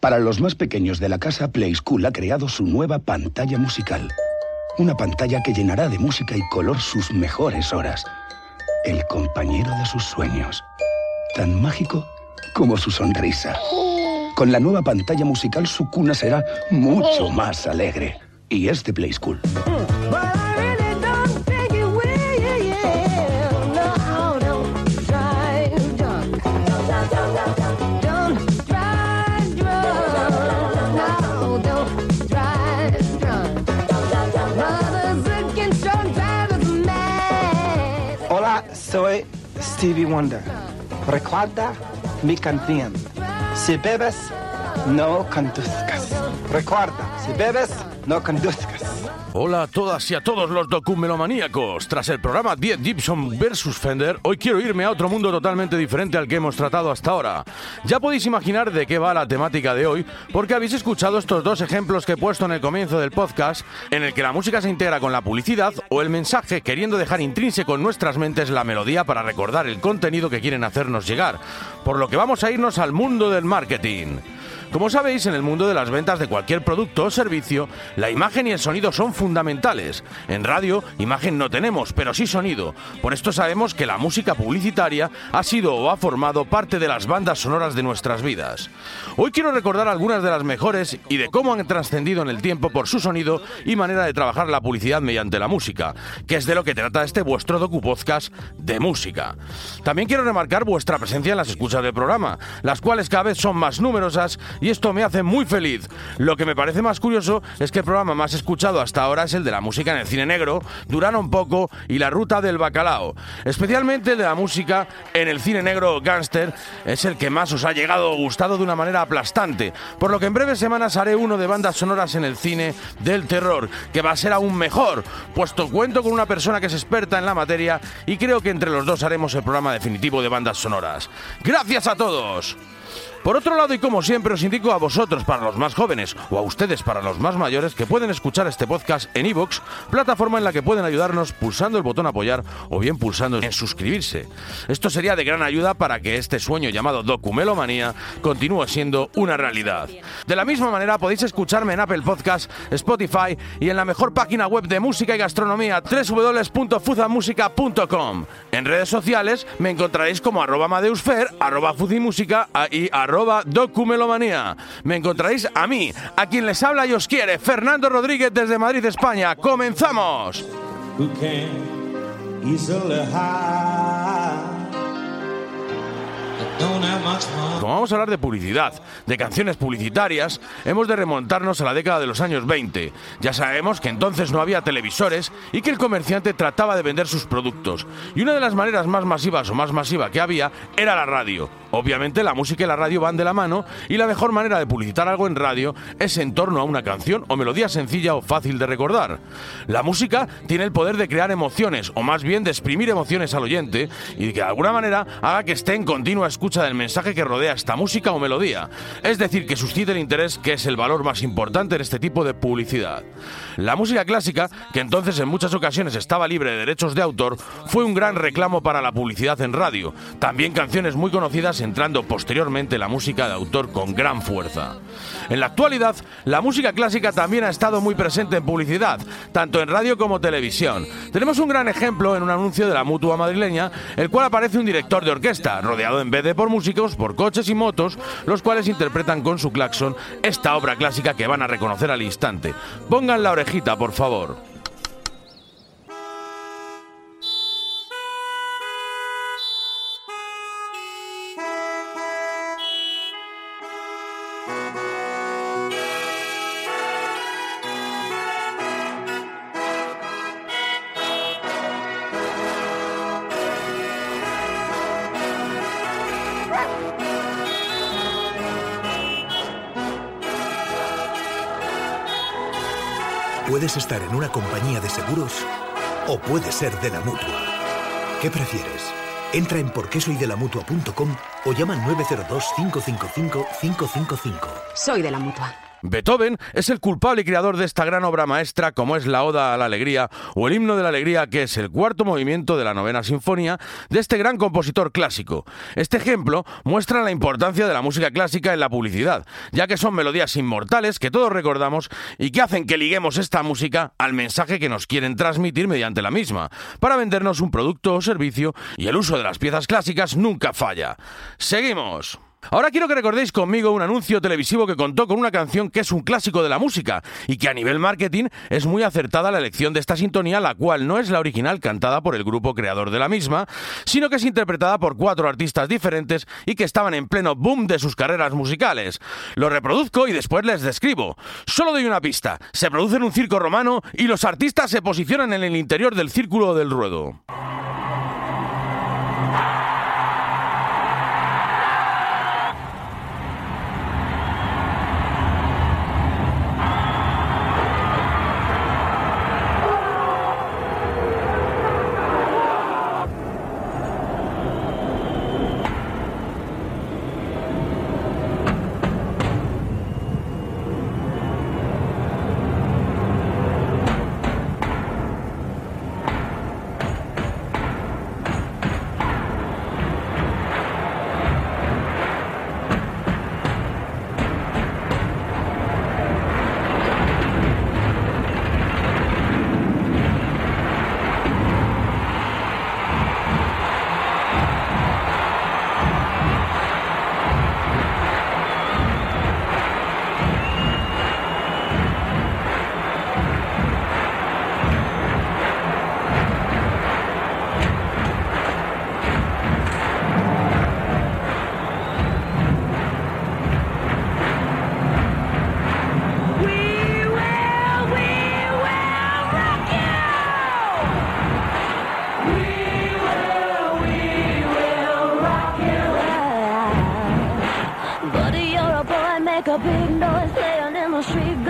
Para los más pequeños de la casa, Play School ha creado su nueva pantalla musical. Una pantalla que llenará de música y color sus mejores horas. El compañero de sus sueños. Tan mágico como su sonrisa. Con la nueva pantalla musical su cuna será mucho más alegre. Y es de Play School. Soy Stevie Wonder. Recuerda mi canción. Si bebes, no conduzcas. Recuerda, si bebes, no conduzcas. Hola a todas y a todos los documelomaníacos. Tras el programa 10 Gibson vs Fender, hoy quiero irme a otro mundo totalmente diferente al que hemos tratado hasta ahora. Ya podéis imaginar de qué va la temática de hoy, porque habéis escuchado estos dos ejemplos que he puesto en el comienzo del podcast, en el que la música se integra con la publicidad o el mensaje queriendo dejar intrínseco en nuestras mentes la melodía para recordar el contenido que quieren hacernos llegar. Por lo que vamos a irnos al mundo del marketing. Como sabéis, en el mundo de las ventas de cualquier producto o servicio, la imagen y el sonido son fundamentales. En radio, imagen no tenemos, pero sí sonido. Por esto sabemos que la música publicitaria ha sido o ha formado parte de las bandas sonoras de nuestras vidas. Hoy quiero recordar algunas de las mejores y de cómo han trascendido en el tiempo por su sonido y manera de trabajar la publicidad mediante la música, que es de lo que trata este vuestro docupodcast de música. También quiero remarcar vuestra presencia en las escuchas del programa, las cuales cada vez son más numerosas y esto me hace muy feliz. Lo que me parece más curioso es que el programa más escuchado hasta ahora es el de la música en el cine negro, Durano un poco y La ruta del bacalao. Especialmente el de la música en el cine negro gángster es el que más os ha llegado gustado de una manera aplastante, por lo que en breves semanas haré uno de bandas sonoras en el cine del terror, que va a ser aún mejor, puesto cuento con una persona que es experta en la materia y creo que entre los dos haremos el programa definitivo de bandas sonoras. Gracias a todos. Por otro lado, y como siempre, os indico a vosotros para los más jóvenes o a ustedes para los más mayores que pueden escuchar este podcast en iVoox, plataforma en la que pueden ayudarnos pulsando el botón apoyar o bien pulsando en suscribirse. Esto sería de gran ayuda para que este sueño llamado documelomanía continúe siendo una realidad. De la misma manera, podéis escucharme en Apple Podcast, Spotify y en la mejor página web de música y gastronomía www.fuzamusica.com. En redes sociales me encontraréis como arroba madeusfer, arroba y arroba documelomanía. Me encontraréis a mí, a quien les habla y os quiere, Fernando Rodríguez desde Madrid, España. ¡Comenzamos! Como vamos a hablar de publicidad, de canciones publicitarias, hemos de remontarnos a la década de los años 20. Ya sabemos que entonces no había televisores y que el comerciante trataba de vender sus productos. Y una de las maneras más masivas o más masiva que había era la radio. Obviamente la música y la radio van de la mano y la mejor manera de publicitar algo en radio es en torno a una canción o melodía sencilla o fácil de recordar. La música tiene el poder de crear emociones o más bien de exprimir emociones al oyente y que de alguna manera haga que esté en continua escucha del mensaje que rodea esta música o melodía. Es decir, que suscite el interés que es el valor más importante en este tipo de publicidad. La música clásica, que entonces en muchas ocasiones estaba libre de derechos de autor, fue un gran reclamo para la publicidad en radio. También canciones muy conocidas entrando posteriormente la música de autor con gran fuerza. En la actualidad, la música clásica también ha estado muy presente en publicidad, tanto en radio como televisión. Tenemos un gran ejemplo en un anuncio de la mutua madrileña, el cual aparece un director de orquesta, rodeado en vez de por músicos, por coches y motos, los cuales interpretan con su claxon esta obra clásica que van a reconocer al instante. Pongan la orejita, por favor. Puedes estar en una compañía de seguros o puedes ser de la mutua. ¿Qué prefieres? Entra en porquesoydelamutua.com o llama al 902 555 555. Soy de la mutua. Beethoven es el culpable y creador de esta gran obra maestra como es la Oda a la Alegría o el Himno de la Alegría que es el cuarto movimiento de la novena sinfonía de este gran compositor clásico. Este ejemplo muestra la importancia de la música clásica en la publicidad, ya que son melodías inmortales que todos recordamos y que hacen que liguemos esta música al mensaje que nos quieren transmitir mediante la misma, para vendernos un producto o servicio y el uso de las piezas clásicas nunca falla. Seguimos. Ahora quiero que recordéis conmigo un anuncio televisivo que contó con una canción que es un clásico de la música y que a nivel marketing es muy acertada la elección de esta sintonía, la cual no es la original cantada por el grupo creador de la misma, sino que es interpretada por cuatro artistas diferentes y que estaban en pleno boom de sus carreras musicales. Lo reproduzco y después les describo. Solo doy una pista. Se produce en un circo romano y los artistas se posicionan en el interior del círculo del ruedo. A big noise, playing in the street,